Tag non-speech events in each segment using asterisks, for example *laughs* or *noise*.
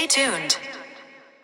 Stay tuned.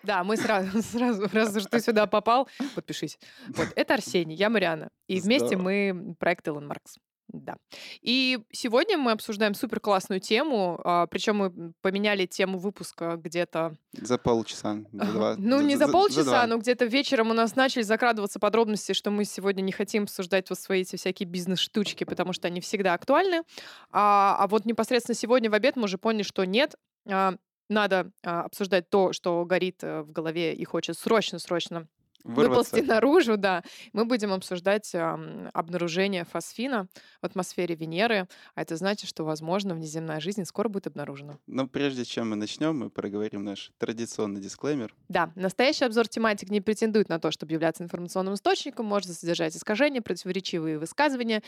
Да, мы сразу, *laughs* сразу, раз уж ты сюда попал, подпишись. Вот, это Арсений, я Мариана. И вместе мы проект Илон Маркс. Да. И сегодня мы обсуждаем супер классную тему, причем мы поменяли тему выпуска где-то... За полчаса. *laughs* За два. Ну, не за два. полчаса, но где-то вечером у нас начали закрадываться подробности, что мы сегодня не хотим обсуждать вот свои эти всякие бизнес-штучки, потому что они всегда актуальны. А, а вот непосредственно сегодня в обед мы уже поняли, что нет, а, надо а, обсуждать то, что горит э, в голове и хочет срочно-срочно выползти наружу, да. Мы будем обсуждать ам, обнаружение фосфина в атмосфере Венеры, а это значит, что, возможно, внеземная жизнь скоро будет обнаружена. Но прежде чем мы начнем, мы проговорим наш традиционный дисклеймер. Да, настоящий обзор тематик не претендует на то, чтобы являться информационным источником, может содержать искажения, противоречивые высказывания,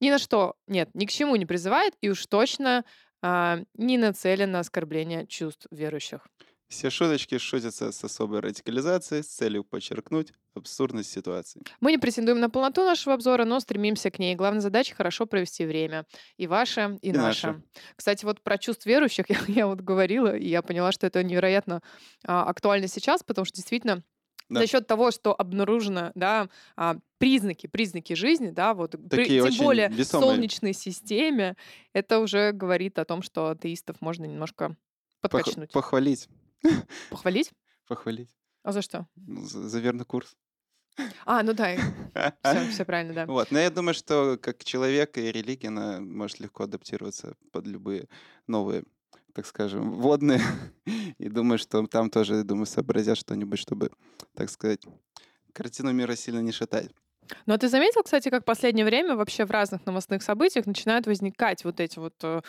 ни на что, нет, ни к чему не призывает и уж точно а, не нацелен на оскорбление чувств верующих. Все шуточки шутятся с особой радикализацией с целью подчеркнуть абсурдность ситуации. Мы не претендуем на полноту нашего обзора, но стремимся к ней. Главная задача — хорошо провести время. И ваше, и, И наше. наше. Кстати, вот про чувств верующих *laughs* я, я вот говорила, и я поняла, что это невероятно а, актуально сейчас, потому что действительно Да. за счет того, что обнаружено, да, а, признаки, признаки жизни, да, вот при- тем более в весомые. Солнечной системе, это уже говорит о том, что атеистов можно немножко Пох- подкачнуть. Похвалить. Похвалить? *laughs* Похвалить. А за что? Ну, За, за верный курс. А, ну да, *laughs* все, все правильно, да. Вот. Но я думаю, что как человек и религия, она может легко адаптироваться под любые новые, так скажем, водные. *laughs* И думаю, что там тоже, думаю, сообразят что-нибудь, чтобы, так сказать, картину мира сильно не шатать. Но ты заметил, кстати, как в последнее время вообще в разных новостных событиях начинают возникать вот эти вот э,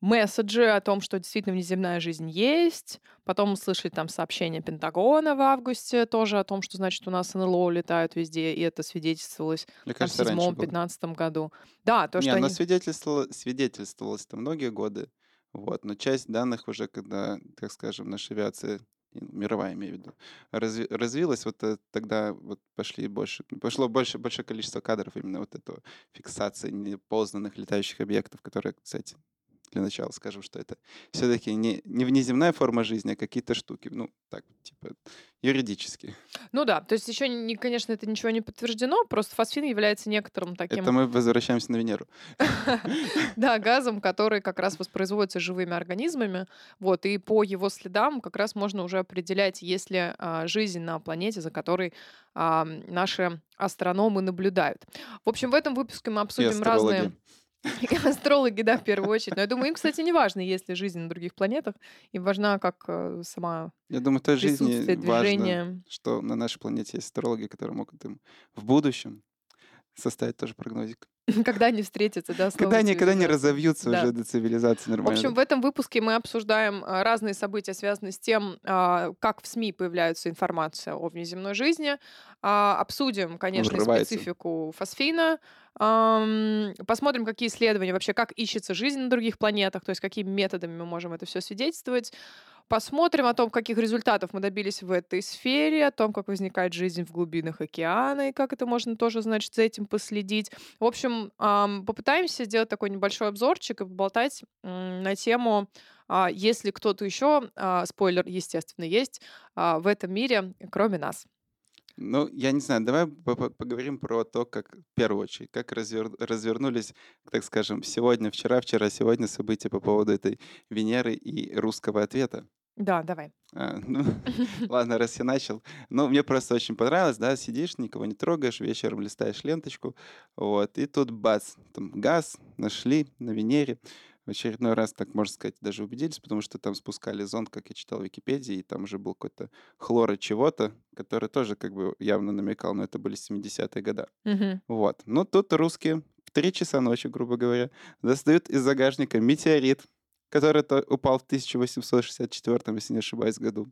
месседжи о том, что действительно внеземная жизнь есть. Потом услышали там сообщение Пентагона в августе тоже о том, что, значит, у нас НЛО летают везде, и это свидетельствовалось Мне там, в кажется, было. седьмом-пятнадцатом году. Да, то, Не, что оно они... свидетельствовало, свидетельствовалось там многие годы. Вот. Но часть данных уже, когда, так скажем, наша авиация, мировая, имею в виду, разви- развилась, вот э, тогда вот пошли больше, пошло больше, большее количество кадров именно вот этого фиксации непознанных летающих объектов, которые, кстати, для начала скажем, что это все-таки не, не внеземная форма жизни, а какие-то штуки. Ну, так, типа, юридически. Ну да, то есть еще, не, конечно, это ничего не подтверждено, просто фосфин является некоторым таким... Это мы возвращаемся на Венеру. *laughs* Да, газом, который как раз воспроизводится живыми организмами. Вот, и по его следам как раз можно уже определять, есть ли а, жизнь на планете, за которой наши астрономы наблюдают. В общем, в этом выпуске мы обсудим разные... *laughs* астрологи. Да, в первую очередь. Но я думаю, им, кстати, не важно, есть ли жизнь на других планетах. Им важна как э, сама Я думаю, той жизни присутствие, важно, движение. что на нашей планете есть астрологи, которые могут им в будущем составить тоже прогнозик. *laughs* Когда они встретятся, да, Когда они, когда они разовьются Да. уже до цивилизации В нормально. общем, в этом выпуске мы обсуждаем а, разные события, связанные с тем, а, как в СМИ появляется информация о внеземной жизни. А, Обсудим, конечно, Врывается. специфику фосфина. Посмотрим, какие исследования вообще, как ищется жизнь на других планетах, то есть какими методами мы можем это все свидетельствовать. Посмотрим о том, каких результатов мы добились в этой сфере, о том, как возникает жизнь в глубинах океана, и как это можно тоже, значит, за этим последить. В общем, ам, попытаемся сделать такой небольшой обзорчик и поболтать на тему, а, если кто-то еще, а, спойлер, естественно, есть а, в этом мире, кроме нас. Ну, я не знаю, давай по- по- поговорим про то, как, в первую очередь, как развер- развернулись, так скажем, сегодня, вчера, вчера, сегодня события по поводу этой Венеры и русского ответа. Да, давай. А, ну, *laughs* ладно, раз я начал. Ну, мне просто очень понравилось, да, сидишь, никого не трогаешь, вечером листаешь ленточку, вот, и тут бац, там газ нашли на Венере. В очередной раз, так можно сказать, даже убедились, потому что там спускали зонд, как я читал в Википедии, и там уже был какой-то хлора чего-то, который тоже как бы явно намекал, но это были 70-е годы. Мгм. Вот. Ну, тут русские в 3 часа ночи, грубо говоря, достают из загажника метеорит, который то- упал в 1864, если не ошибаюсь, году.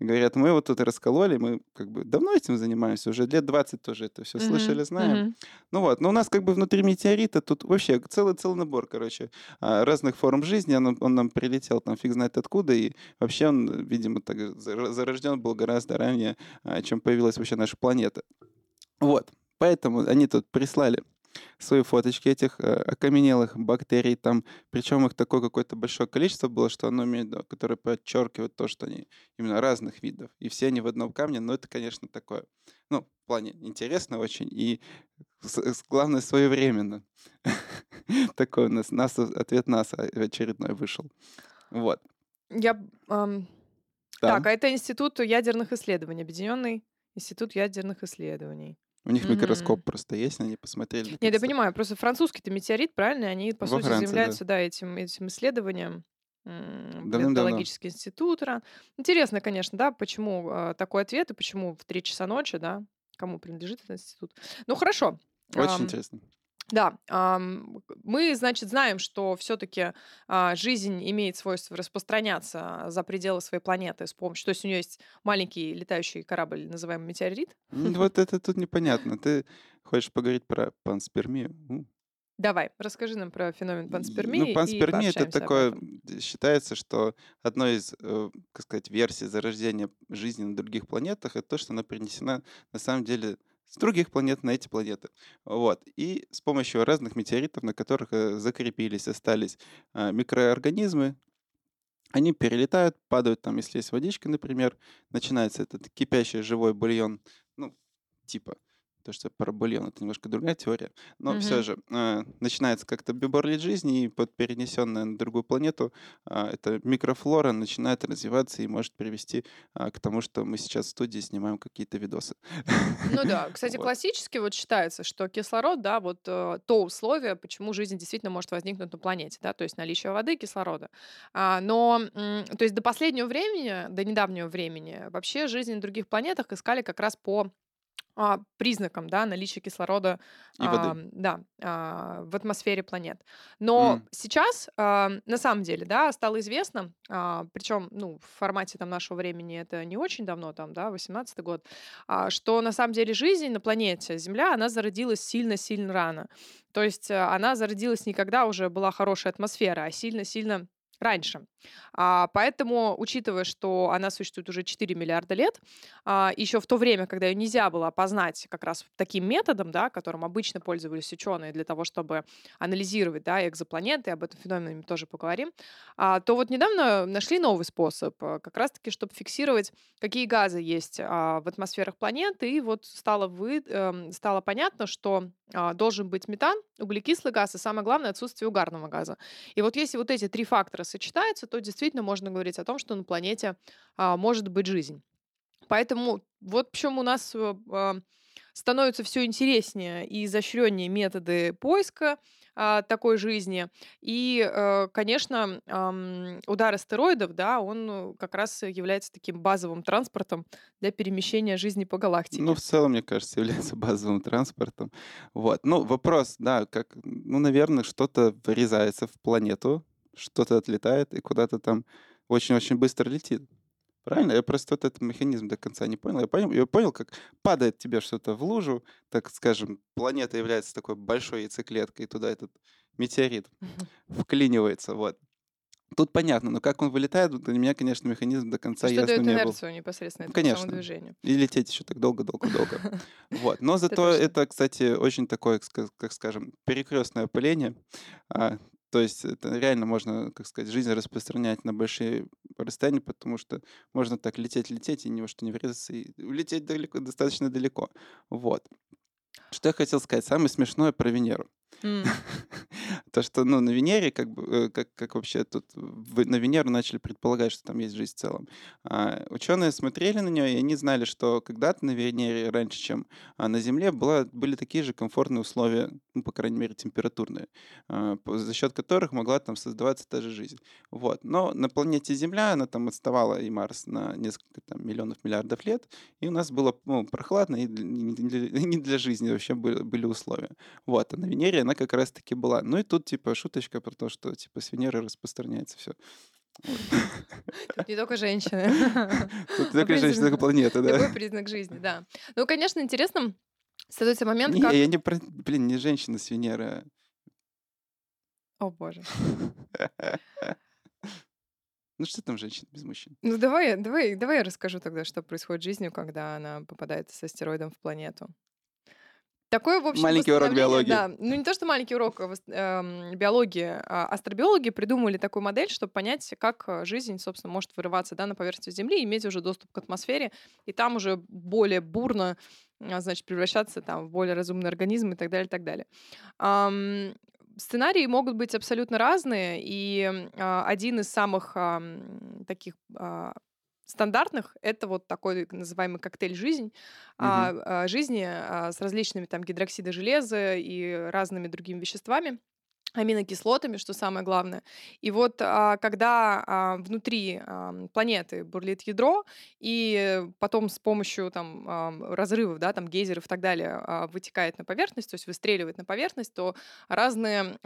И говорят, мы вот тут раскололи, мы как бы давно этим занимаемся, уже лет 20 тоже это все слышали, знаем. мгм. Ну вот, но у нас как бы внутри метеорита тут вообще целый, целый набор, короче, а, разных форм жизни. Он, он нам прилетел там фиг знает откуда, и вообще он, видимо, так зар- зарожден был гораздо ранее, а, чем появилась вообще наша планета. Вот, поэтому они тут прислали свои фоточки этих э, окаменелых бактерий там, причем их такое какое-то большое количество было, что оно имеет, да, которое подчеркивает то, что они именно разных видов, и все они в одном камне, но это, конечно, такое, ну, в плане интересно очень, и главное, своевременно. *laughs* Такой у нас, нас ответ НАСА очередной вышел. Вот. Я... Так, а это Институт ядерных исследований, Объединенный Институт ядерных исследований. У них микроскоп просто есть, они посмотрели. Нет, я понимаю, просто французский-то метеорит, правильно? Они, по Во сути, Франции, да. заявляются, да, этим, этим исследованием. Метеорологический институт. Интересно, конечно, да, почему э, такой ответ и почему в 3 часа ночи, да, кому принадлежит этот институт. Ну, хорошо. Очень Ам, интересно. Да, мы, значит, знаем, что все-таки жизнь имеет свойство распространяться за пределы своей планеты с помощью... То есть у нее есть маленький летающий корабль, называемый метеорит. Вот это тут непонятно. Ты хочешь поговорить про панспермию? Давай, расскажи нам про феномен панспермии Ну, панспермия это такое, считается, что одной из, э, как сказать, версий зарождения жизни на других планетах это то, что она перенесена на самом деле с других планет на эти планеты. Вот. И с помощью разных метеоритов, на которых э, закрепились, остались а, микроорганизмы, они перелетают, падают там, если есть водичка, например, начинается этот кипящий живой бульон, ну, типа, то, что про бульон, это немножко другая теория, но все Мгм. же э, начинается как-то биборлит жизни, и под перенесенная на другую планету а, эта микрофлора начинает развиваться и может привести а, к тому, что мы сейчас в студии снимаем какие-то видосы. Ну да, *laughs* кстати, Вот. классически вот считается, что кислород, да, вот э, то условие, почему жизнь действительно может возникнуть на планете, да, то есть наличие воды и кислорода. А, но, м, то есть до последнего времени, до недавнего времени, вообще жизнь на других планетах искали как раз по а, признакам, да, наличия кислорода, И воды. а, да, а, в атмосфере планет. Но М. сейчас, а, на самом деле, да, стало известно, причем, ну, в формате там нашего времени это не очень давно, там, да, 18 год, а, что на самом деле жизнь на планете Земля, она зародилась сильно-сильно рано. То есть э, она зародилась не когда уже была хорошая атмосфера, а сильно-сильно раньше. А, поэтому, учитывая, что она существует уже 4 миллиарда лет, а, еще в то время, когда ее нельзя было опознать как раз таким методом, да, которым обычно пользовались ученые для того, чтобы анализировать да, экзопланеты, об этом феномене мы тоже поговорим, а, то вот недавно нашли новый способ, а, как раз-таки, чтобы фиксировать, какие газы есть а, в атмосферах планет, и вот стало, вы, эм, стало понятно, что а, должен быть метан, углекислый газ и, самое главное, отсутствие угарного газа. И вот если вот эти три фактора сочетаются, то действительно можно говорить о том, что на планете а, может быть жизнь. Поэтому вот почему у нас э, а, становятся все интереснее и изощреннее методы поиска а, такой жизни. И, э, конечно, ам, удар астероидов, да, он как раз является таким базовым транспортом для перемещения жизни по Ну, галактике. в целом, мне кажется, является *laughs* базовым транспортом. Вот. Ну, вопрос, да, как, ну, наверное, что-то врезается в планету, что-то отлетает и куда-то там очень-очень быстро летит. Правильно? Я просто вот этот механизм до конца не понял. Я понял, я понял, как падает тебе что-то в лужу, так скажем, планета является такой большой яйцеклеткой, и туда этот метеорит вклинивается, вот. Тут понятно, но как он вылетает, для меня, конечно, механизм до конца Что дает не был. инерцию непосредственно Ну, этому самому конечно. движению. И лететь еще так долго-долго-долго. Вот. Но *laughs* зато это, кстати, очень такое, как ска- как скажем, перекрестное опыление. То есть это реально можно, как сказать, жизнь распространять на большие расстояния, потому что можно так лететь-лететь и ни во что не врезаться, и улететь далеко, достаточно далеко. Вот. Что я хотел сказать? Самое смешное про Венеру. *laughs* То, что ну, на Венере, как, бы, э, как, как вообще тут на Венеру начали предполагать, что там есть жизнь в целом. А, ученые смотрели на нее, и они знали, что когда-то на Венере, раньше, чем а, на Земле, была, были такие же комфортные условия, ну, по крайней мере, температурные, а, за счет которых могла там создаваться та же жизнь. Вот. Но на планете Земля она там отставала и Марс на несколько там, миллионов, миллиардов лет, и у нас было ну, прохладно, и не для, не для жизни вообще были, были условия. Вот, а на Венере она как раз-таки была. Ну и тут, типа, шуточка про то, что, типа, с Венеры распространяется все. Тут не только женщины. Тут В только принципе, женщина, только планета, да. Любой признак жизни, да. Ну, конечно, интересным становится момент, Не, как... я не про... Блин, не женщина с Венеры. О, боже. а- *laughs* Ну что там женщина без мужчин? Ну, давай, давай, давай я расскажу тогда, что происходит с жизнью, когда она попадает с астероидом в планету. Такой, в общем, Маленький урок биологии. Да, ну не то, что маленький урок эм, биологии, а астробиологи придумали такую модель, чтобы понять, как э, жизнь, собственно, может вырываться да, на поверхность Земли, иметь уже доступ к атмосфере, и там уже более бурно, а, значит, превращаться там, в более разумный организм и так далее, и так далее. Ам, Сценарии могут быть абсолютно разные, и а, один из самых ам, таких а, стандартных это вот такой называемый коктейль жизнь а, Мгм. а, жизни а, с различными там гидроксида железа и разными другими веществами аминокислотами, что самое главное. И вот а, когда а, внутри планеты бурлит ядро, и потом с помощью там ам, разрывов, да, там гейзеров и так далее а, вытекает на поверхность, то есть выстреливает на поверхность, то разные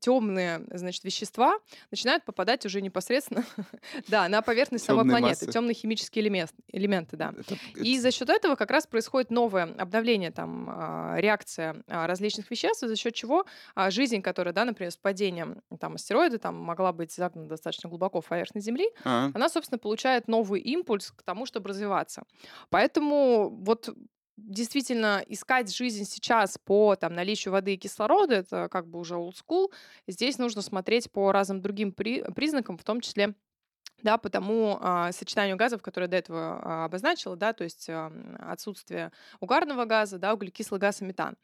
темные, значит, вещества начинают попадать уже непосредственно, *laughs* да, на поверхность самой планеты, темные химические элемент- элементы, да. И за счет этого как раз происходит новое обновление, там, реакция различных веществ, за счет чего жизнь, которая, да, например, с падением там, астероида там, могла быть загнана достаточно глубоко в поверхность Земли, А, она, собственно, получает новый импульс к тому, чтобы развиваться. Поэтому вот действительно искать жизнь сейчас по там, наличию воды и кислорода, это как бы уже old school. Здесь нужно смотреть по разным другим при- признакам, в том числе да, по тому а, сочетанию газов, которое я до этого а, обозначила, да, то есть ам, отсутствие угарного газа, да, углекислый газ и метан.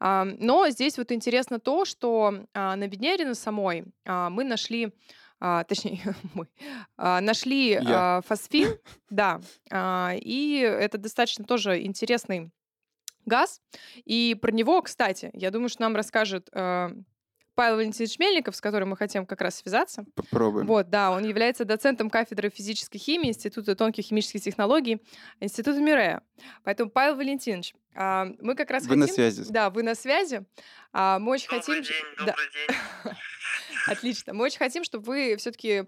А, но здесь вот интересно то, что а, на Венере на самой а, мы нашли а, точнее, *laughs* мы а, нашли Я. а, фосфин, *laughs* да, а, и это достаточно тоже интересный газ. И про него, кстати, я думаю, что нам расскажет э, Павел Валентинович Мельников, с которым мы хотим как раз связаться. попробуем. Вот, да, он является доцентом кафедры физической химии Института тонких химических технологий Института Мирея. Поэтому, Павел Валентинович, а, мы как раз Вы хотим... на связи. Да, вы на связи. А, Мы очень Добрый хотим... день, да, добрый день. *laughs* Отлично. Мы очень хотим, чтобы вы все-таки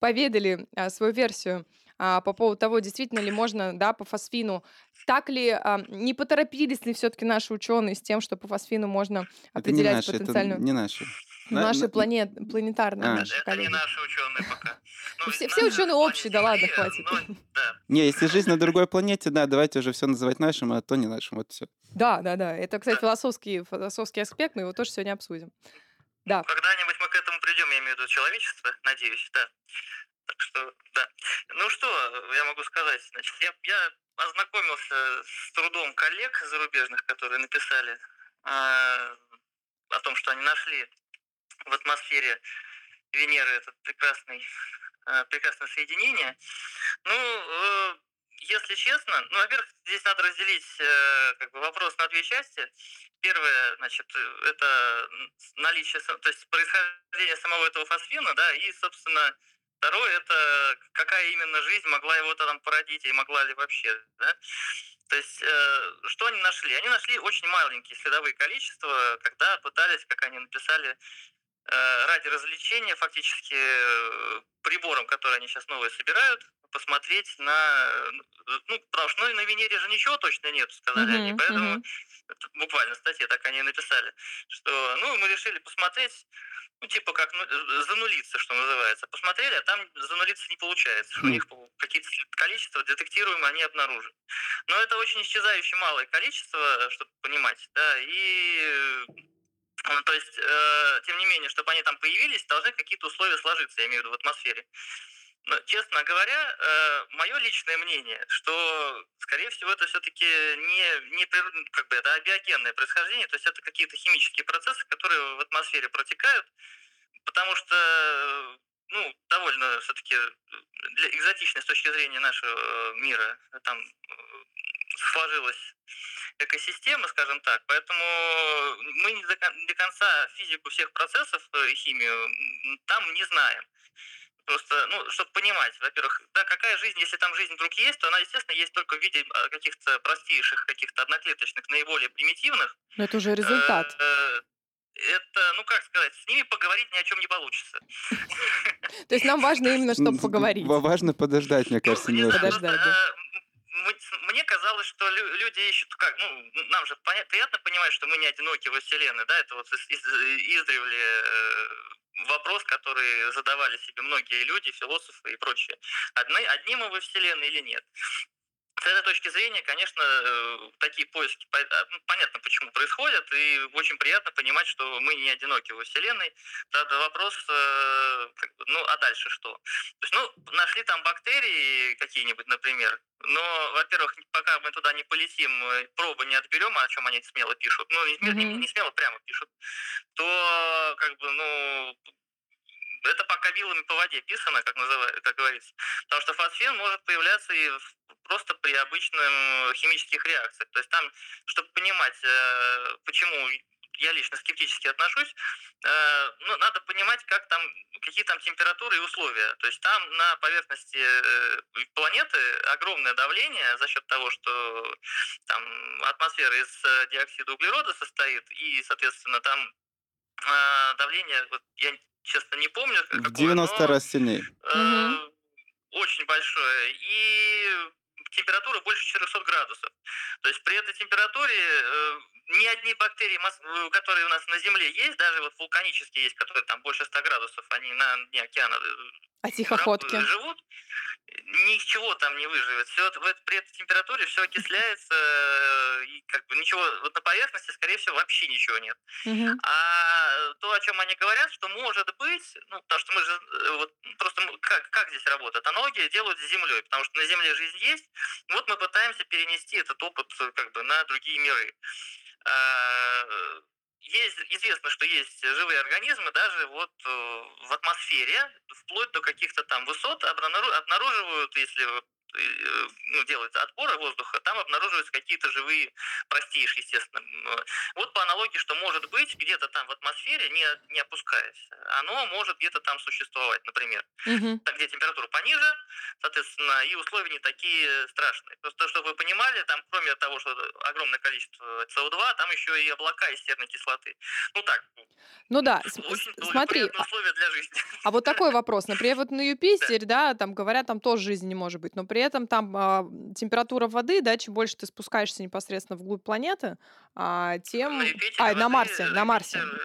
поведали а, свою версию а, по поводу того, действительно ли можно, да, по фосфину, так ли, а, не поторопились ли все-таки наши ученые с тем, что по фосфину можно Это не определять наши, это потенциальную... не наши. На- Наши на- планет, планетарные А. наши Это коллеги. не наши ученые пока. *laughs* Ну, Все- все ученые общие, да ладно, хватит. но, да. Не, если жизнь на другой планете, да, давайте уже все называть нашим, а то не нашим. Вот все. Да, да, да. Это, кстати, философский, философский аспект, мы его тоже сегодня обсудим. Да. Когда-нибудь мы к этому придем, я имею в виду человечество, надеюсь, да. Так что, да. Ну что, я могу сказать, значит, я, я ознакомился с трудом коллег зарубежных, которые написали а, о том, что они нашли в атмосфере Венеры этот прекрасный, а, прекрасное соединение. Ну, э, если честно, ну, во-первых, здесь надо разделить э, как бы вопрос на две части. Первое, значит, э, это наличие, то есть происхождение самого этого фосфина, да, и, собственно, второе, это какая именно жизнь могла его там породить и могла ли вообще, да. То есть, э, что они нашли? Они нашли очень маленькие следовые количества, когда пытались, как они написали, э, ради развлечения, фактически э, прибором, который они сейчас новые собирают, посмотреть на... э, Ну, потому что ну, на Венере же ничего точно нет, сказали они, Мгм, поэтому это буквально в статье так они написали, что, ну, мы решили посмотреть, ну, типа как ну, э, занулиться, что называется. Посмотрели, а там занулиться не получается. что У Хм. них какие-то количества детектируемые они обнаружили. Но это очень исчезающе малое количество, чтобы понимать, да, и э, то есть, э, тем не менее, чтобы они там появились, должны какие-то условия сложиться, я имею в виду в атмосфере. Но, честно говоря, э, мое личное мнение, что, скорее всего, это все-таки не, не прир- как бы, это абиогенное происхождение, то есть это какие-то химические процессы, которые в атмосфере протекают, потому что, э, ну, довольно все-таки для экзотичной с точки зрения нашего э, мира э, там сложилась экосистема, скажем так, поэтому мы не до, до конца физику всех процессов и химию там не знаем. Просто, ну, чтобы понимать, во-первых, да, какая жизнь, если там жизнь вдруг есть, то она, естественно, есть только в виде а, каких-то простейших, каких-то одноклеточных, наиболее примитивных. Но это уже результат. Э, Это, ну как сказать, с ними поговорить ни о чем не получится. То есть нам важно именно, чтобы поговорить. ва- Важно подождать, мне кажется, не немножко. Подождать, м- Мне казалось, что лю- люди ищут, как, ну, нам же приятно понимать, что мы не одиноки во Вселенной, да, это вот из- из- издревле э, вопрос, который задавали себе многие люди, философы и прочие. Одни, одни мы во Вселенной или нет? Этой точки зрения, конечно, э, такие поиски, а, ну, понятно, почему происходят, и очень приятно понимать, что мы не одиноки во Вселенной. Тогда вопрос, э, ну, а дальше что? То есть, ну, нашли там бактерии какие-нибудь, например, но, во-первых, пока мы туда не полетим, пробы не отберем, о чем они смело пишут, ну, не, mm-hmm. не, не смело прямо пишут, то, как бы, ну, это пока вилами по воде писано, как, называется, как говорится. Потому что фосфен может появляться и просто при обычных химических реакциях. То есть там, чтобы понимать, э, почему я лично скептически отношусь, э, ну, надо понимать, как там, какие там температуры и условия. То есть там на поверхности э, планеты огромное давление за счет того, что там атмосфера из диоксида углерода состоит, и, соответственно, там давление, вот я честно не помню. Какое, 90 но, раз сильнее. Э, Очень большое. И температура больше 400 градусов. То есть при этой температуре э, ни одни бактерии, э, которые у нас на Земле есть, даже вот вулканические есть, которые там больше 100 градусов, они на дне океана э, а тихоходки? живут, ничего там не выживет. Все, при этой температуре все окисляется, э, и как бы ничего, вот на поверхности, скорее всего, вообще ничего нет. Угу. А то, о чем они говорят, что может быть, ну, потому что мы же, вот, просто как, как здесь работает? Аналогия делают с Землей, потому что на Земле жизнь есть, вот мы пытаемся перенести этот опыт как бы на другие миры. Есть, известно, что есть живые организмы даже вот э, в атмосфере, вплоть до каких-то там высот обнаруживают, если ну, делается отбора воздуха, там обнаруживаются какие-то живые, простейшие, естественно. Вот по аналогии, что может быть где-то там в атмосфере, не, не опускаясь, оно может где-то там существовать, например. Угу. Так, где температура пониже, соответственно, и условия не такие страшные. Просто, чтобы вы понимали, там, кроме того, что огромное количество СО2, там еще и облака из серной кислоты. Ну так. Ну да, очень смотри. А условия для жизни. А вот такой вопрос. Например, вот на *laughs* Юпитере, да, там говорят, там тоже жизни не может быть, но при этом там а, температура воды, да, чем больше ты спускаешься непосредственно вглубь планеты, а, тем... На Юпитере а, воды, на Марсе, на Марсе. Юпитер,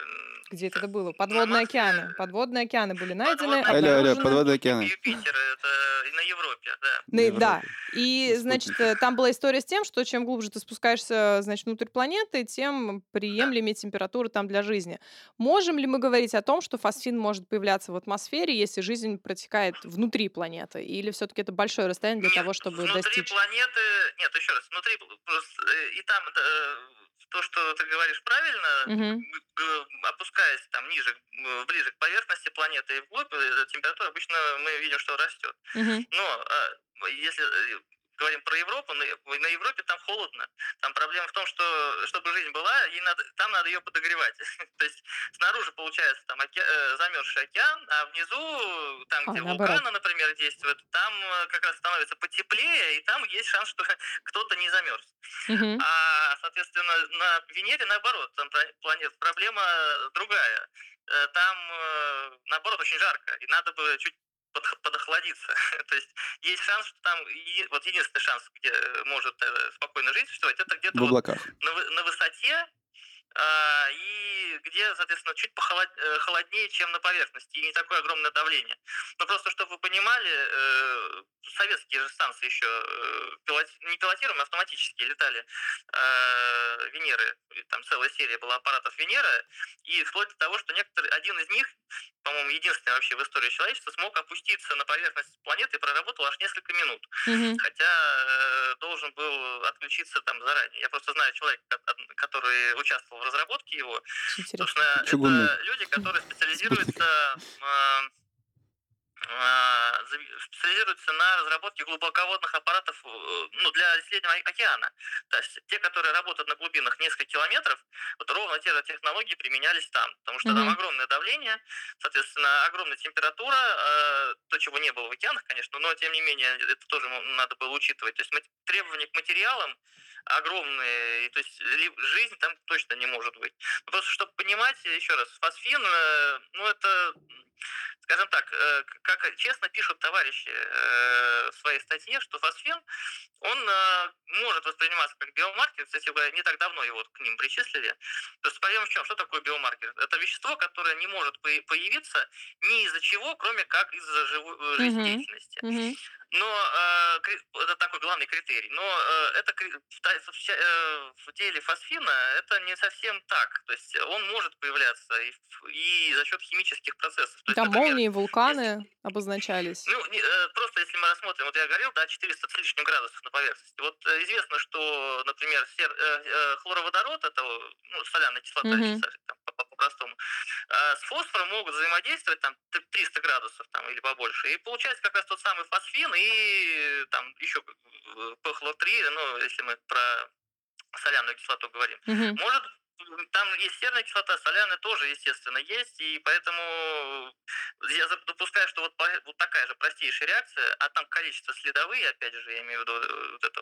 Где это было? Подводные океаны. Подводные океаны были найдены. Подводные Алло, алло, подводные океаны. Юпитер, это на Европе, да. Европе. да. И, значит, э, там была история с тем, что чем глубже ты спускаешься, значит, внутрь планеты, тем приемлемее температура там для жизни. Можем ли мы говорить о том, что фосфин может появляться в атмосфере, если жизнь протекает внутри планеты? Или все-таки это большое расстояние для Нет, того, чтобы внутри достичь? планеты... Нет, еще раз, внутри... э, И там э, то, что ты говоришь правильно, г- опускаясь там ниже, ближе к поверхности планеты и вглубь, э, температура обычно мы видим, что растет. Мгм. Но э, если э, говорим про Европу, на, на Европе там холодно. Там проблема в том, что чтобы жизнь была, ей надо, там надо ее подогревать. *laughs* То есть снаружи получается там оке, э, замерзший океан, а внизу, там, А, где наоборот. вулканы, например, действуют, там э, как раз становится потеплее, и там есть шанс, что *laughs* кто-то не замерз. Мгм. А, соответственно, на Венере наоборот, там пла- планет проблема другая. Э, Там, наоборот, очень жарко, и надо бы чуть подохладиться. *laughs* То есть есть шанс, что там, вот единственный шанс, где может э, спокойно жить, существовать, это где-то В вот на, на высоте, и где, соответственно, чуть похолод- э, холоднее, чем на поверхности, и не такое огромное давление. Но просто, чтобы вы понимали, э, советские же станции еще э, пилот- не пилотируемые, а автоматически летали Венеры. Там целая серия была аппаратов Венера, и вплоть до того, что некоторые, один из них, по-моему, единственный вообще в истории человечества, смог опуститься на поверхность планеты и проработал аж несколько минут Мгм. хотя должен был отключиться там заранее. Я просто знаю человека, который участвовал в разработке его. Интересно. Собственно, Чугунный. это люди, которые специализируются э, э, зави- специализируются на разработке глубоководных аппаратов э, ну, для исследования океана. То есть те, которые работают на глубинах несколько километров, вот ровно те же технологии применялись там, потому что там Мгм. огромное давление, соответственно, огромная температура, э, то, чего не было в океанах, конечно, но тем не менее это тоже надо было учитывать. То есть требования к материалам огромные, то есть жизнь там точно не может быть. Ну, Просто чтобы понимать, еще раз, фосфин, э, ну это, скажем так, э, как честно пишут товарищи э, в своей статье, что фосфин, он может восприниматься как биомаркер, кстати говоря, не так давно его к ним причислили. Просто проблема в чем? Что такое биомаркер? Это вещество, которое не может появиться ни из-за чего, кроме как из-за живой э, Мгм. жизнедеятельности. Но э, это такой главный критерий. Но э, это в, э, деле фосфина это не совсем так. То есть он может появляться и, и за счет химических процессов. То Там молнии, вулканы если, обозначались. Ну, не, просто если мы рассмотрим, вот я говорил, да, 400 с лишним градусов на поверхности. Вот известно, что, например, сер, э, хлороводород, это ну, соляная кислота, mm-hmm. там, по-простому, а с фосфором могут взаимодействовать там 300 градусов там, или побольше. И получается как раз тот самый фосфин и там еще ПХЛО-3, ну, если мы про соляную кислоту говорим, угу. может там есть серная кислота, соляная тоже, естественно, есть, и поэтому я допускаю, что вот, вот такая же простейшая реакция, а там количество следовые, опять же, я имею в виду э, вот это,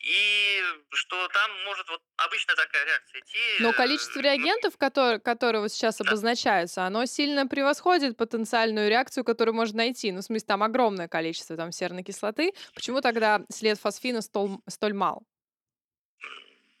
и что там может вот обычная такая реакция идти. Но количество э, реагентов, которые, которые вот сейчас да. обозначаются, оно сильно превосходит потенциальную реакцию, которую можно найти. Ну, в смысле, там огромное количество там серной кислоты. Почему тогда след фосфина столь, столь мал?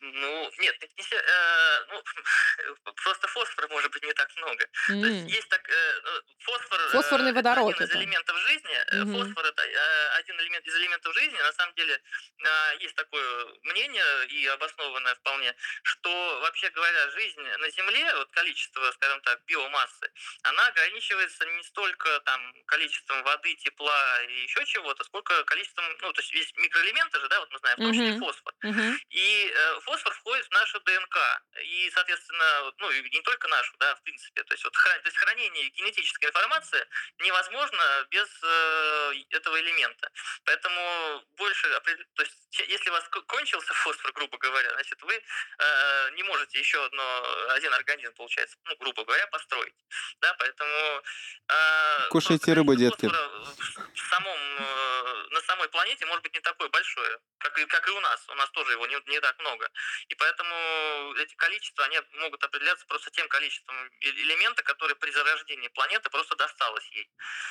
Ну, нет, не, э, ну, *laughs* просто фосфора может быть не так много. Mm. То есть есть так, э, фосфор... Э, Фосфорный водород. Один из элементов жизни. Mm-hmm. Фосфор это э, один элемент из элементов жизни. На самом деле э, есть такое мнение, и обоснованное вполне, что, вообще говоря, жизнь на Земле, вот количество, скажем так, биомассы, она ограничивается не столько там количеством воды, тепла и еще чего-то, сколько количеством, ну, то есть есть микроэлементы же, да, вот мы знаем, в том числе mm-hmm. фосфор. Mm-hmm. И э, фосфор входит в нашу ДНК. И, соответственно, ну, и не только нашу, да, в принципе. То есть, вот, то есть хранение генетической информации невозможно без э, этого элемента. Поэтому больше, то есть, если у вас кончился фосфор, грубо говоря, значит, вы э, не можете еще одно, один организм, получается, ну, грубо говоря, построить. Да, поэтому... Э, Кушайте рыбу, детки. В самом, э, на самой планете может быть не такое большое, как и, как и у нас. У нас тоже его не, не так много. И поэтому эти количества, они могут определяться просто тем количеством элемента, который при зарождении планеты просто досталось ей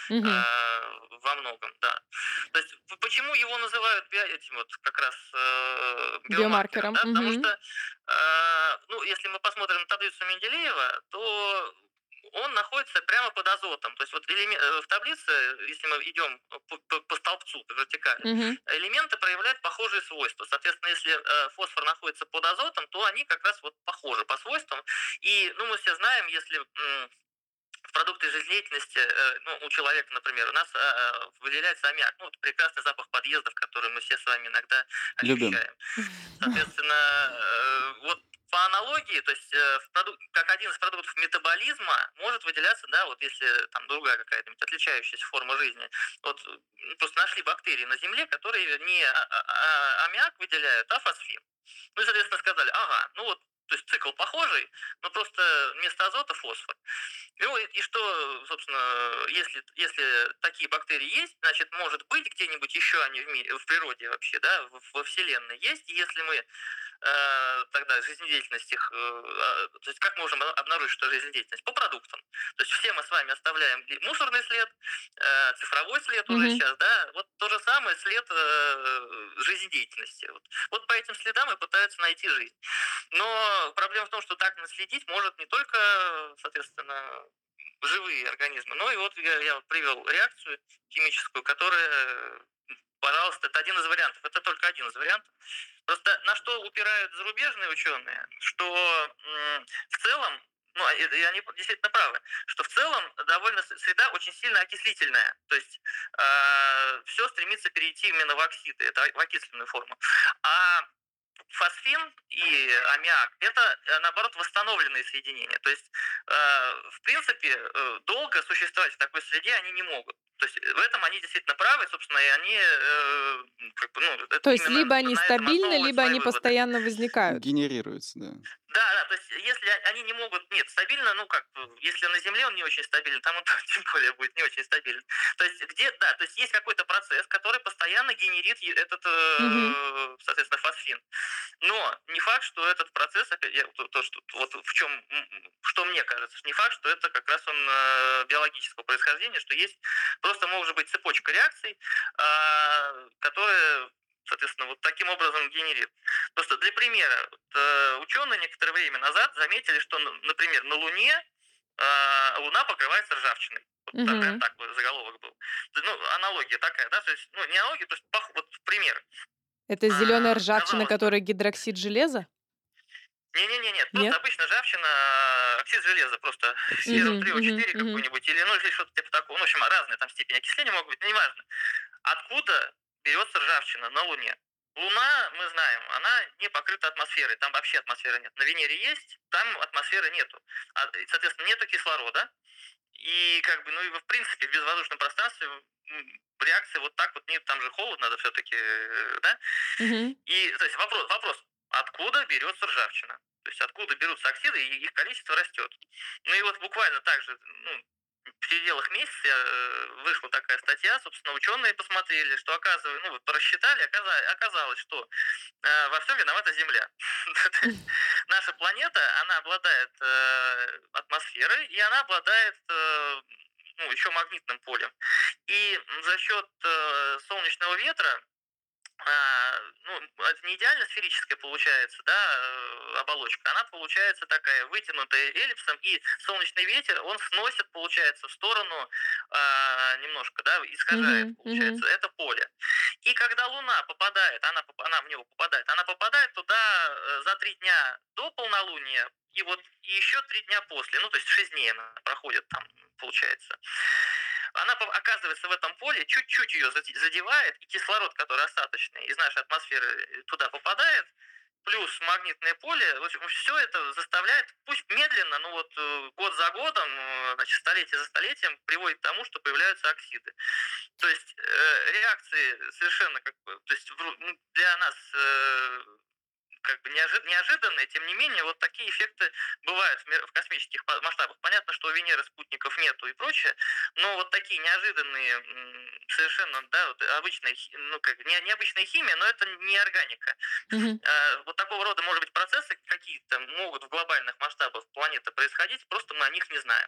угу. э, во многом, да. То есть почему его называют этим вот как раз э, биомаркером? биомаркером. Да? Угу. Потому что, э, ну, если мы посмотрим на таблицу Менделеева, то он находится прямо под азотом. То есть вот э, в таблице, если мы идем по, по, по столбцу, по вертикали, угу. элементы проявляют похожие свойства. Соответственно, если э, фосфор находится под азотом, то они как раз вот похожи по свойствам. И, ну, мы все знаем, если в продукты жизнедеятельности, э, ну, у человека, например, у нас выделяется аммиак, ну, вот прекрасный запах подъездов, который мы все с вами иногда ощущаем. Любим. *laughs* Соответственно, аналогии, то есть э, как один из продуктов метаболизма может выделяться, да, вот если там другая какая-нибудь отличающаяся форма жизни, вот просто нашли бактерии на Земле, которые не а, а, а, аммиак выделяют, а фосфин. Ну и, соответственно, сказали, ага, ну вот то есть цикл похожий, но просто вместо азота фосфор. Ну и, и что, собственно, если, если такие бактерии есть, значит, может быть, где-нибудь еще они в мире, в природе вообще, да, во Вселенной есть. И если мы тогда жизнедеятельность их, э, а, то есть как можем обнаружить, что жизнедеятельность? По продуктам. То есть все мы с вами оставляем мусорный след, э, цифровой след mm-hmm. уже сейчас, да, вот то же самое след э, жизнедеятельности. Вот, вот по этим следам и пытаются найти жизнь. Но проблема в том, что так наследить может не только, соответственно, живые организмы, но и вот я, я привел реакцию химическую, которая, пожалуйста, это один из вариантов, это только один из вариантов. Просто на что упирают зарубежные ученые, что в целом ну, и они действительно правы, что в целом довольно среда очень сильно окислительная. То есть э, все стремится перейти именно в оксиды, это в окисленную форму. А фосфин и аммиак – это, э, наоборот, восстановленные соединения. То есть, э, в принципе, э, долго существовать в такой среде они не могут. То есть в этом они действительно правы, собственно, и они как бы, ну, То есть либо они стабильны, либо они выводы. постоянно возникают. Генерируются, да. Да, да, то есть если они не могут, нет, стабильно, ну как, если на Земле он не очень стабилен, там он *laughs* тем более будет не очень стабилен. То есть где, да, то есть есть какой-то процесс, который постоянно генерит этот, угу. соответственно, фосфин. Но не факт, что этот процесс, я, то, то, что, вот в чем, что мне кажется, не факт, что это как раз он э, биологического происхождения, что есть, просто может быть цепочка реакций, э, которая соответственно, вот таким образом генерит. Просто для примера, вот, э, ученые некоторое время назад заметили, что, например, на Луне э, Луна покрывается ржавчиной. Вот прям Мгм. так вот заголовок был. Ну, аналогия такая, да, то есть, ну, не аналогия, то есть, вот пример. Это зеленая А, ржавчина, которая гидроксид железа? Не-не-не, нет, Нет? просто обычно ржавчина, э, оксид железа, просто серум 3 о мгм, 4 мгм. какой-нибудь, или, ну, или что-то типа такого. Ну, в общем, разные там степени окисления могут быть, но неважно. Откуда берется ржавчина на Луне? Луна, мы знаем, она не покрыта атмосферой, там вообще атмосферы нет. На Венере есть, там атмосферы нету. А, соответственно, нету кислорода. И как бы, ну и в принципе в безвоздушном пространстве м, реакции вот так вот нет, там же холодно, надо все-таки, да? Мгм. И то есть вопрос, вопрос, откуда берется ржавчина? То есть откуда берутся оксиды, и их количество растет. Ну и вот буквально так же, ну, в пределах месяца э, вышла такая статья, собственно, ученые посмотрели, что оказывается, ну вот рассчитали, оказалось, что э, во всем виновата Земля. *laughs* Есть Наша планета, она обладает э, атмосферой, и она обладает ну, еще магнитным полем. И за счет солнечного ветра ну, это не идеально сферическая получается, да, э, оболочка, она получается такая вытянутая эллипсом, и солнечный ветер, он сносит, получается, в сторону а, немножко, да, искажает, Мгм, получается, это поле. И когда Луна попадает, она, она в него попадает, она попадает туда э, за три дня до полнолуния, и вот еще три дня после, ну, то есть шесть дней она проходит там, получается она оказывается в этом поле, чуть-чуть ее заде- задевает, и кислород, который остаточный из нашей атмосферы э, туда попадает, плюс магнитное поле, все это заставляет, пусть медленно, но вот э, год за годом, э, значит, столетие за столетием приводит к тому, что появляются оксиды. То есть э, реакции совершенно как бы, то есть ну, для нас э, как бы неожи- неожиданные, тем не менее, вот такие эффекты бывают в, в космических масштабах. Понятно, что у Венеры спутников нету и прочее, но вот такие неожиданные, совершенно, да, вот обычная, ну как, не, необычная химия, но это не органика. Мгм. Э, Вот такого рода, может быть, процессы какие-то могут в глобальных масштабах планеты происходить, просто мы о них не знаем.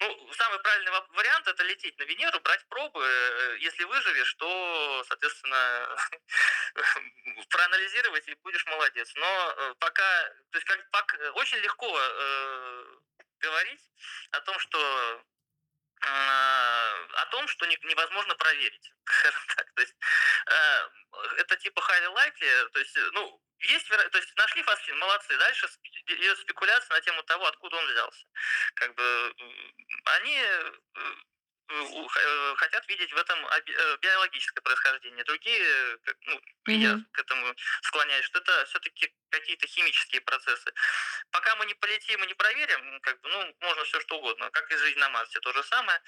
Ну, самый правильный ва- вариант это лететь на Венеру, брать пробы. Э, Если выживешь, то, соответственно, *laughs* проанализировать и будешь молодец. Но э, пока, то есть как, пак- очень легко э, говорить о том, что э, о том, что не- невозможно проверить, *laughs* скажем так. То есть э, это типа highly likely, то есть, э, ну, есть, то есть нашли фосфин, молодцы. Дальше идет спекуляция на тему того, откуда он взялся. Как бы они э, э, хотят видеть в этом э, биологическое происхождение. Другие, э, ну, и я к этому склоняюсь, что это все-таки какие-то химические процессы. Пока мы не полетим и не проверим, как бы, ну, можно все что угодно. Как и жизнь на Марсе, то же самое.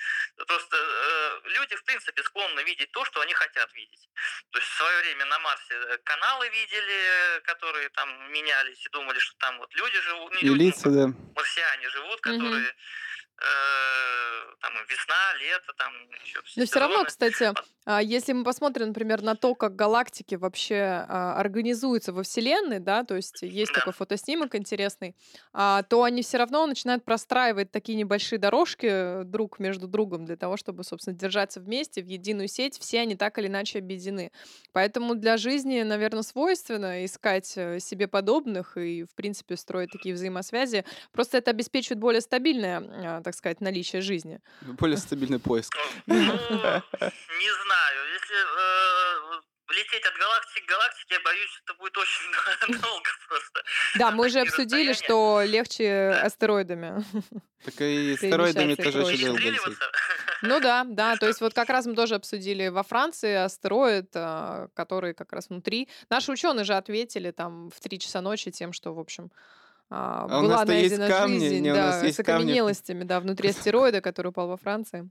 Просто э, люди, в принципе, склонны видеть то, что они хотят видеть. То есть в свое время на Марсе э, каналы видели, которые там менялись, и думали, что там вот люди живут, не люди, ну, лица, да. марсиане живут, которые э, там весна, лето, там еще все Но все равно, кстати, а, если мы посмотрим, например, на то, как галактики вообще а, организуются во Вселенной, да, то есть есть Да. такой фотоснимок интересный, а, то они все равно начинают простраивать такие небольшие дорожки э, друг между другом для того, чтобы, собственно, держаться вместе в единую сеть. Все они так или иначе объединены. Поэтому для жизни, наверное, свойственно искать э, себе подобных и, в принципе, строить такие взаимосвязи. Просто это обеспечивает более стабильное, а, так сказать, наличие жизни. Более стабильный поиск. Ну, *laughs* не знаю. Если э, лететь от галактики к галактике, я боюсь, это будет очень *laughs* долго просто. Да, мы уже обсудили, что легче Да. астероидами. *laughs* Так и стероидами Перемещаться тоже очень долго лететь. Ну да, да, то есть вот как раз мы тоже обсудили во Франции астероид, а, который как раз внутри. Наши ученые же ответили там в 3 часа ночи тем, что, в общем, а, А у была нас-то есть найдена камни, жизнь, не, у нас да, есть с камни. окаменелостями, да, внутри *laughs* астероида, который упал во Франции.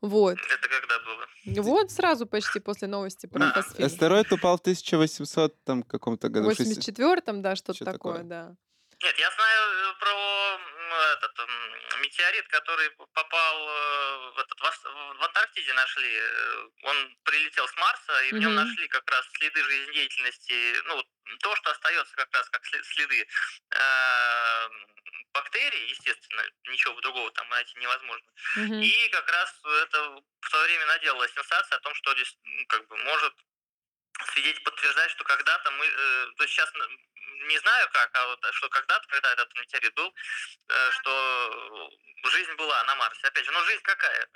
Вот. Это когда было? Вот сразу почти после новости про фосфин. Астероид упал в 1800 там каком-то году. в шесть- 84-м, да, что-то Что такое, такое? да. Нет, я знаю э, про этот метеорит, который попал э, в, этот, в Антарктиде нашли. Э, Он прилетел с Марса, и в нем нашли как раз следы жизнедеятельности, ну, то, что остается как раз как след- следы э, бактерий, естественно, ничего другого там найти невозможно. Мгм. И как раз это в то время наделала сенсация о том, что здесь м, как бы может свидетель подтверждает, что когда-то мы, э, то есть сейчас не знаю как, а вот что когда-то, когда этот метеорит был, э, что жизнь была на Марсе. Опять же, ну жизнь какая?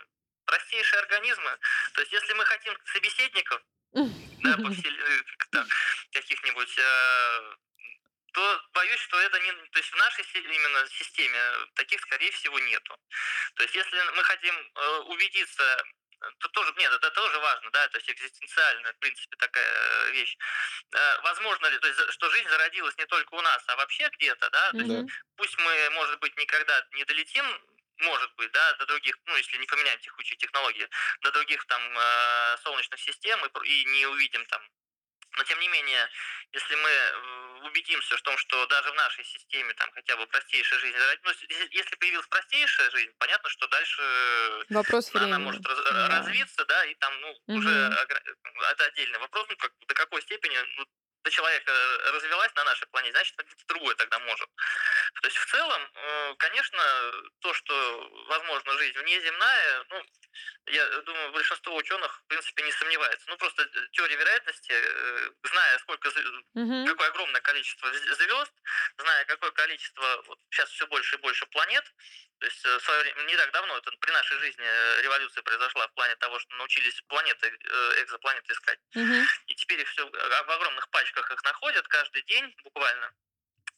Простейшие организмы. То есть если мы хотим собеседников, *laughs* да, э, каких-нибудь э, то боюсь, что это не... То есть в нашей именно системе таких, скорее всего, нету. То есть если мы хотим э, убедиться то тоже, нет, это тоже важно, да, то есть экзистенциальная, в принципе, такая э, вещь. Э, возможно ли, то есть, что жизнь зародилась не только у нас, а вообще где-то, да, то есть, пусть мы, может быть, никогда не долетим может быть, да, до других, ну, если не поменяем текущие технологии, до других там э, солнечных систем и, и не увидим там но тем не менее, если мы э, убедимся в том, что даже в нашей системе там хотя бы простейшая жизнь, ну, если появилась простейшая жизнь, понятно, что дальше Вопрос она времени. может раз, да. развиться, да, и там, ну, угу. уже это отдельный вопрос, ну, как, до какой степени ну, до человека развилась на нашей планете, значит, где-то другое тогда может. То есть в целом, э, конечно, то, что возможно жизнь внеземная, ну, я думаю, большинство ученых, в принципе, не сомневается. Ну, просто теория вероятности, э, зная, сколько, угу. какое огромное количество звезд, зная, какое количество, вот сейчас все больше и больше планет, то есть э, в свое время, не так давно, это при нашей жизни революция произошла в плане того, что научились планеты, экзопланеты искать. Угу. И теперь их все в огромных пачках их находят каждый день буквально.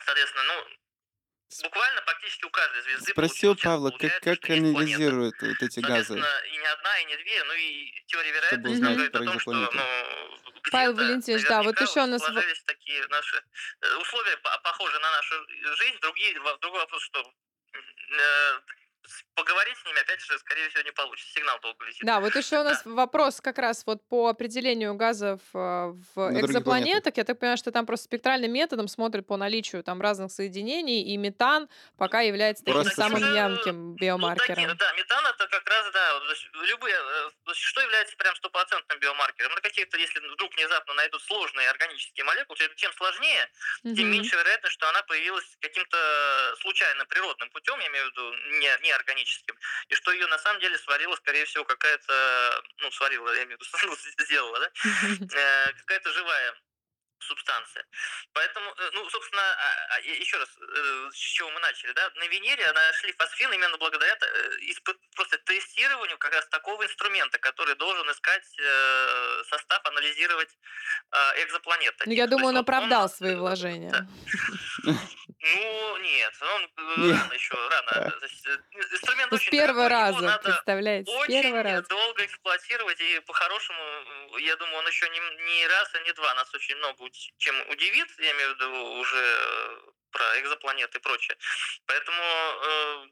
Соответственно, ну, Буквально практически у каждой звезды Спросил Павла, как, как анализируют вот эти газы? И не одна, и не две, ну и теория вероятности говорит о том, что ну, Павел Валентинович, да, вот еще у нас... сложились такие наши э, условия, похожие на нашу жизнь. Другие, другой вопрос, что э, поговорить с ними, опять же, скорее всего, не получится. Сигнал долго летит. Да, вот еще у нас да. вопрос как раз вот по определению газов э, в На экзопланетах. Я так понимаю, что там просто спектральным методом смотрят по наличию там разных соединений, и метан пока является таким просто самым уже, ярким биомаркером. Ну, такие, да, метан это как раз, да, любые, э, что является прям стопроцентным биомаркером? Ну, какие-то, если вдруг внезапно найдут сложные органические молекулы, чем сложнее, угу. тем меньше вероятность, что она появилась каким-то случайным природным путем, я имею в виду не, не органическим, и что ее на самом деле сварила, скорее всего, какая-то, ну, сварила, я имею в виду, *laughs* сделала, да, *laughs* э, какая-то живая субстанция. Поэтому, э, ну, собственно, а, а, еще раз, э, с чего мы начали, да, на Венере нашли фосфин именно благодаря просто тестированию как раз такого инструмента, который должен искать состав, анализировать экзопланеты. Ну, я думаю, он оправдал он, свои *laughs* вложения. Ну, нет, он нет. рано еще, рано. Э, инструмент ну, очень первого раза, представляете, с первого раза. долго эксплуатировать, и по-хорошему, я думаю, он еще не, не раз, а не два нас очень много чем удивит, я имею в виду уже э, про экзопланеты и прочее. Поэтому э,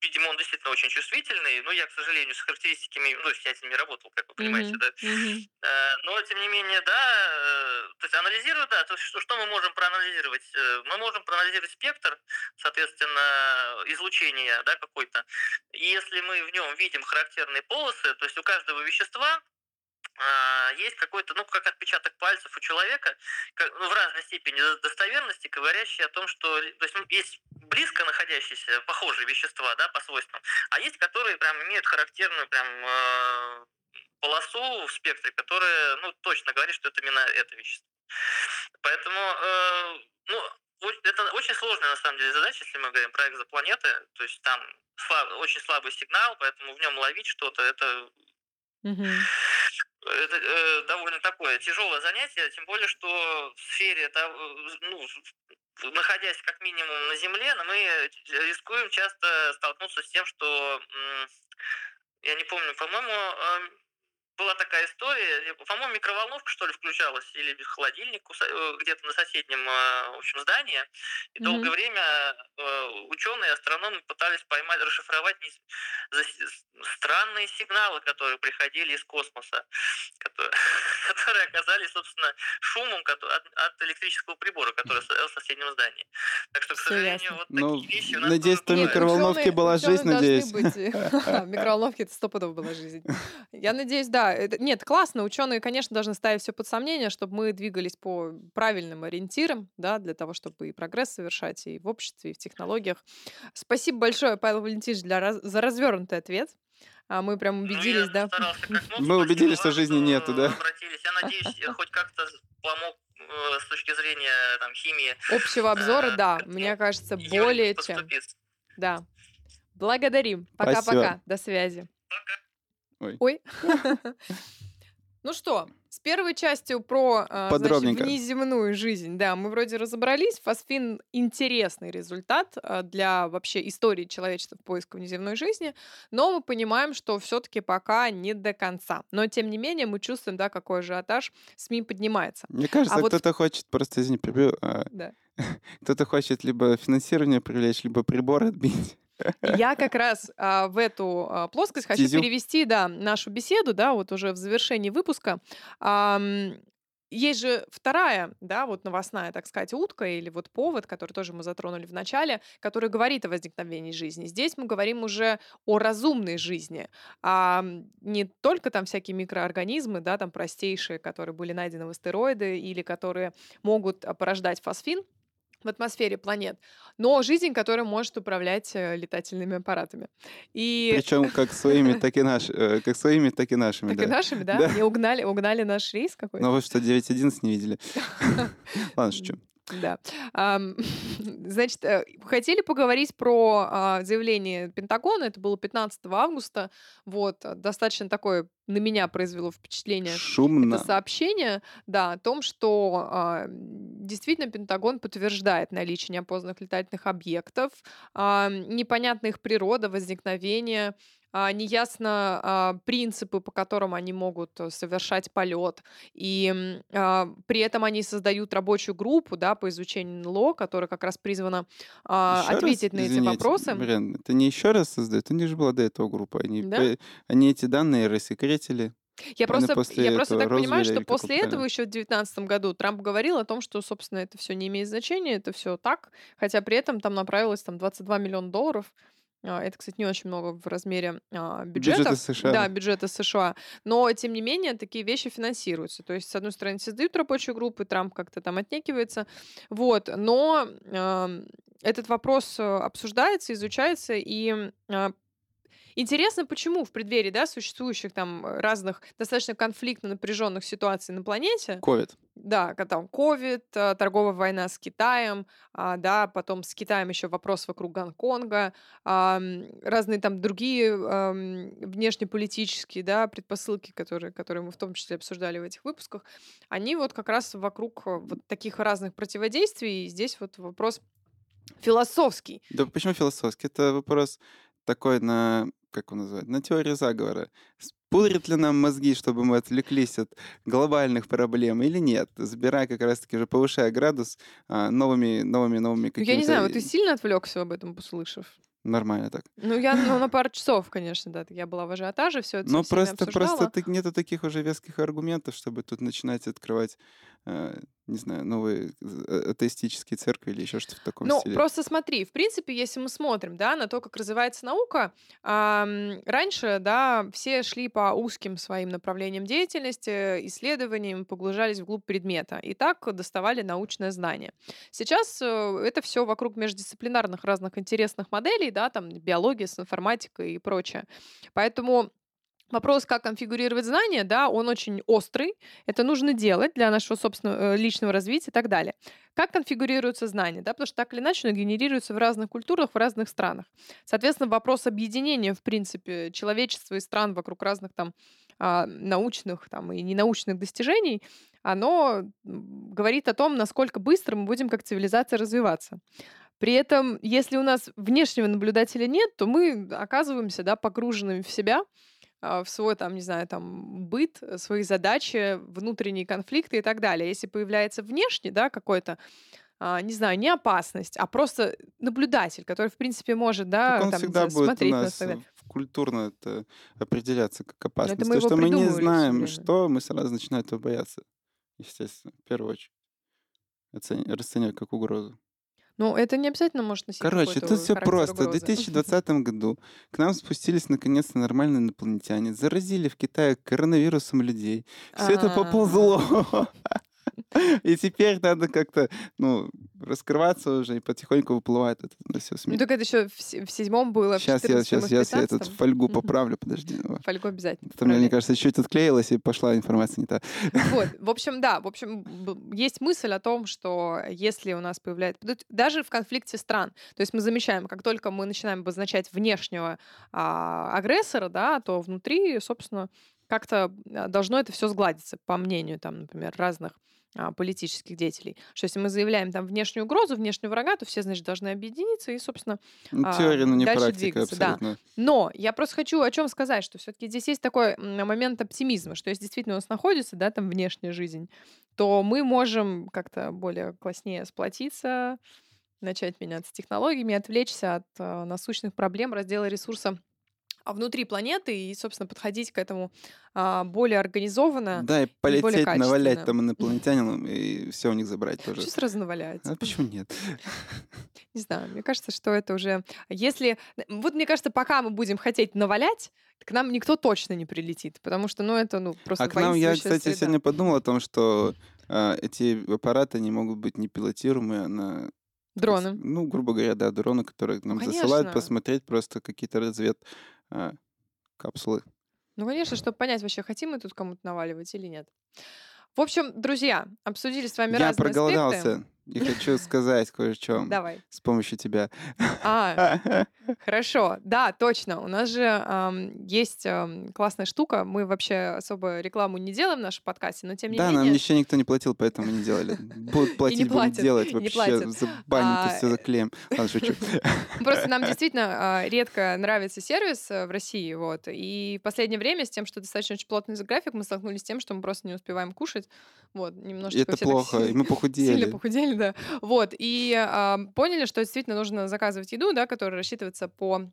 видимо, он действительно очень чувствительный, но я, к сожалению, с характеристиками, ну, то есть я с ними работал, как вы понимаете, mm-hmm. да. Mm-hmm. Но, тем не менее, да, э, то есть анализируя, да, то есть что, что мы можем проанализировать? Э, мы можем проанализировать спектр, соответственно, излучения, да, какой-то. И если мы в нем видим характерные полосы, то есть у каждого вещества а, есть какой-то, ну, как отпечаток пальцев у человека, как, ну, в разной степени достоверности, говорящий о том, что то есть, ну, есть близко находящиеся похожие вещества, да, по свойствам, а есть, которые прям имеют характерную прям э, полосу в спектре, которая, ну, точно говорит, что это именно это вещество. Поэтому, э, ну, это очень сложная, на самом деле, задача, если мы говорим про экзопланеты, то есть там слаб, очень слабый сигнал, поэтому в нем ловить что-то, это. Это э, довольно такое тяжелое занятие, тем более, что в сфере, ну, находясь как минимум на Земле, но мы рискуем часто столкнуться с тем, что, я не помню, по-моему, была такая история, по-моему, микроволновка, что ли, включалась, или холодильник э, где-то на соседнем, э, в общем, здании. И mm-hmm. долгое время э, ученые, астрономы пытались поймать, расшифровать странные сигналы, которые приходили из космоса, которые, *laughs* которые оказались, собственно, шумом от электрического прибора, который стоял в соседнем здании. Так что, к сожалению, вот ну, такие вещи у нас Надеюсь, там микроволновке была жизнь, надеюсь. *laughs* *laughs* Микроволновки это стопудово была жизнь. Я надеюсь, да, это, нет, классно. Ученые, конечно, должны ставить все под сомнение, чтобы мы двигались по правильным ориентирам, да, для того, чтобы и прогресс совершать и в обществе, и в технологиях. Спасибо большое, Павел Валентинович, для, за развернутый ответ. А мы прям Ну, убедились, я да? *laughs* мог. Мы убедились, что жизни нету, да? Обратились. Я надеюсь, я хоть как-то помог э, с точки зрения там химии. Общего обзора, э, да, мне ну, кажется, более чем. Да. Благодарим. Пока-пока. До связи. Ой. Ой. *laughs* Ну что, с первой частью про а, значит, внеземную жизнь, да, мы вроде разобрались. Фосфин интересный результат а, для вообще истории человечества в поиске внеземной жизни, но мы понимаем, что все-таки пока не до конца. Но тем не менее мы чувствуем, да, какой ажиотаж СМИ поднимается. Мне кажется, А вот- кто-то хочет, просто извини, прибью, а, Да. *laughs* кто-то хочет либо финансирование привлечь, либо прибор отбить. Я как раз а, в эту а, плоскость хочу Стезю. перевести, да, нашу беседу, да, вот уже в завершении выпуска. Ам, есть же вторая, да, вот новостная, так сказать, утка или вот повод, который тоже мы затронули в начале, который говорит о возникновении жизни. Здесь мы говорим уже о разумной жизни, а не только там всякие микроорганизмы, да, там простейшие, которые были найдены в астероиды или которые могут а, порождать фосфин, в атмосфере планет, но жизнь, которая может управлять э, летательными аппаратами. И Причем как *laughs* своими, так и наши, э, как своими, так и нашими. так и да. нашими, да? Да. Не угнали, угнали наш рейс какой-то. Но вы что, 9.11 не видели? *laughs* Ладно, шучу. Да. *laughs* Значит, э, хотели поговорить про а, заявление Пентагона. Это было 15 августа. Вот, э, достаточно такое на меня произвело впечатление. Шумно. Это сообщение, да, о том, что а, действительно Пентагон подтверждает наличие неопознанных летательных объектов, а, непонятна их природа, возникновение, а, неясно а, принципы, по которым они могут э, совершать полет, и а, при этом они создают рабочую группу, да, по изучению НЛО, которая как раз призвана а, Ещё раз, ответить на эти извините, вопросы. Марьяна, это не еще раз создают, у них же была до этого группа. Они, Да? они эти данные рассекретили. Я Они просто, я просто так понимаю, что после этого еще в 2019 году Трамп говорил о том, что, собственно, это все не имеет значения, это все так, хотя при этом там направилось там 22 миллиона долларов. А, Это, кстати, не очень много в размере а, Бюджета бюджетов. США. Да, бюджета США. Но, тем не менее, такие вещи финансируются. То есть, с одной стороны, создают рабочую группу, и Трамп как-то там отнекивается. Вот. Но этот вопрос э, обсуждается, изучается, и а, Интересно, почему в преддверии да, существующих там разных достаточно конфликтно напряженных ситуаций на планете, Ковид. да, там ковид, а, торговая война с Китаем, а, да, потом с Китаем еще вопрос вокруг Гонконга, ам, разные там другие внешнеполитические, да, предпосылки, которые, которые мы в том числе обсуждали в этих выпусках, они вот как раз вокруг э, вот таких разных противодействий, и здесь вот вопрос философский. Да почему философский? Это вопрос такой на, как его называют, на теорию заговора. Пудрит ли нам мозги, чтобы мы отвлеклись от глобальных проблем или нет? Забирая как раз-таки уже повышая градус а, новыми, новыми, новыми Ну, какими-то... я не знаю, вот ты сильно отвлекся об этом, услышав? Нормально так. Ну, я ну, на пару часов, конечно, да. Я была в ажиотаже, все это Но со всеми просто, обсуждала. просто так- нету таких уже веских аргументов, чтобы тут начинать открывать, не знаю, новые э, атеистические церкви или еще что-то в таком Ну, стиле. просто смотри, в принципе, если мы смотрим, да, на то, как развивается наука, ам, раньше, да, все шли по узким своим направлениям деятельности, исследованиям, погружались вглубь предмета, и так доставали научное знание. Сейчас э, это все вокруг междисциплинарных разных интересных моделей, да, там биология с информатикой и прочее. Поэтому Вопрос, как конфигурировать знания, да, он очень острый. Это нужно делать для нашего собственного э, личного развития и так далее. Как конфигурируются знания, да, потому что так или иначе оно генерируется в разных культурах, в разных странах. Соответственно, вопрос объединения, в принципе, человечества и стран вокруг разных там а, научных там, и ненаучных достижений, оно говорит о том, насколько быстро мы будем как цивилизация развиваться. При этом, если у нас внешнего наблюдателя нет, то мы оказываемся да, погруженными в себя, в свой, там, не знаю, там, быт, э, свои задачи, внутренние конфликты и так далее. Если появляется внешний, да, какой-то, а, не знаю, не опасность, а просто наблюдатель, который, в принципе, может, да, Так он там, всегда знаю, будет у смотреть на нас в- культурно это определяться как опасность. мы То, что мы не знаем, что, мы сразу начинаем этого бояться. Естественно, в первую очередь. Расценивать как угрозу. Ну, это не обязательно может носить Короче, тут все просто. В угрозы. *laughs* 2020 году к нам спустились наконец-то нормальные инопланетяне, заразили в Китае коронавирусом людей. Все это А. поползло. *laughs* *laughs* И теперь надо как-то, ну, раскрываться уже, и потихоньку выплывает это на все Ну, так это еще в, в седьмом было, в Сейчас я, 14 и сейчас, сейчас я этот 15. фольгу поправлю, подожди. ну, Фольгу обязательно. Там, мне кажется, чуть отклеилась, и пошла информация не та. Вот, *laughs* в общем, да, в общем, есть мысль о том, что если у нас появляется... Даже в конфликте стран, то есть мы замечаем, как только мы начинаем обозначать внешнего а, агрессора, да, то внутри, собственно, как-то а, должно это все сгладиться, по мнению, там, например, разных политических деятелей. Что если мы заявляем там внешнюю угрозу, внешнего врага, то все, значит, должны объединиться и, собственно, Ну, А, теория, но не дальше практика двигаться, да. абсолютно. но я просто хочу о чем сказать, что все-таки здесь есть такой момент оптимизма, что если действительно у нас находится, да, там внешняя жизнь, то мы можем как-то более класснее сплотиться, начать меняться технологиями, отвлечься от э, насущных проблем раздела ресурса а, внутри планеты и, собственно, подходить к этому а, более организованно. Да, и более полететь, навалять качественно. там инопланетянам и все у них забрать тоже. Что сразу наваляется? А почему нет? *laughs* Не знаю, мне кажется, что это уже... Если... Вот мне кажется, пока мы будем хотеть навалять, к нам никто точно не прилетит, потому что, ну, это, ну, просто А к нам, я, кстати, среда. сегодня подумал о том, что а, эти аппараты не могут быть непилотируемые а на... Дроны. Ну, грубо говоря, да, дроны, которые нам Конечно. засылают посмотреть просто какие-то развед а, капсулы. Ну, конечно, чтобы понять вообще, хотим мы тут кому-то наваливать или нет. В общем, друзья, обсудили с вами Я разные аспекты. И хочу сказать кое-что Давай. с помощью тебя. А, *laughs* хорошо. Да, точно. У нас же ам, есть ам, классная штука. Мы вообще особо рекламу не делаем в нашем подкасте, но тем не Да, нам менее... еще никто не платил, поэтому не делали. *laughs* Будут платить, будут платят, делать не вообще. платят. Забанить А, все заклеим. Ладно, шучу. *laughs* Просто нам действительно а, редко нравится сервис э, в России, вот. И в последнее время с тем, что достаточно очень плотный график, мы столкнулись с тем, что мы просто не успеваем кушать. Вот, И немножечко это плохо, и мы Сильно похудели. Да. Вот, и а, поняли, что действительно нужно заказывать еду, да, которая рассчитывается по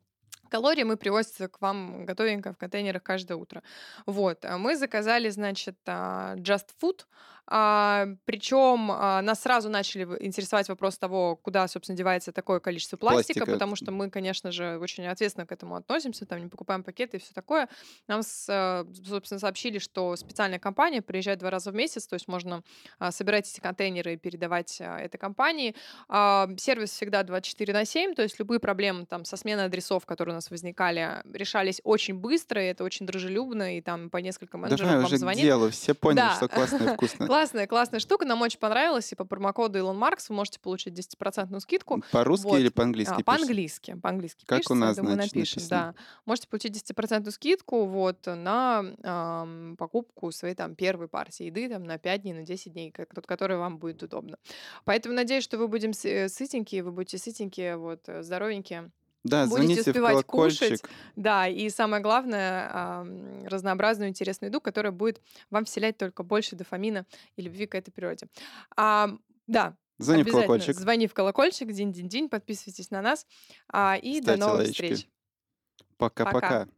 калориям и привозится к вам готовенько в контейнерах каждое утро. Вот, а мы заказали, значит, а, Just Food, причем нас сразу начали интересовать вопрос того, куда, собственно, девается такое количество пластика, Пластика. потому что мы, конечно же, очень ответственно к этому относимся, там не покупаем пакеты и все такое. Нам, э, собственно, сообщили, что специальная компания приезжает два раза в месяц, то есть можно а, собирать эти контейнеры и передавать а, этой компании. А, Сервис всегда 24 на 7, то есть любые проблемы там со сменой адресов, которые у нас возникали, решались очень быстро, и это очень дружелюбно, и там по несколько менеджеров Давай вам уже к звонит. делу. Все поняли, Да. что классно и вкусно. Классная, классная штука, нам очень понравилась, и по промокоду Илон Маркс вы можете получить 10% скидку. По-русски Вот. или А, по-английски пишешь? по-английски, по-английски Как у пишется, нас, думаю, значит, напишем, написано. да. Можете получить 10% скидку вот на ам, покупку своей там первой партии еды там на 5 дней, на 10 дней, который вам будет удобно. Поэтому надеюсь, что вы будем э, сытенькие, вы будете сытенькие, вот, э, здоровенькие. Да, Будете звоните в успевать кушать. колокольчик. Да, и самое главное, разнообразную интересную еду, которая будет вам вселять только больше дофамина и любви к этой природе. Ам, да, Звони в колокольчик. звони в колокольчик, динь-динь-динь, подписывайтесь на нас, а, и до Ставьте новых лайки. встреч. Пока-пока. Пока.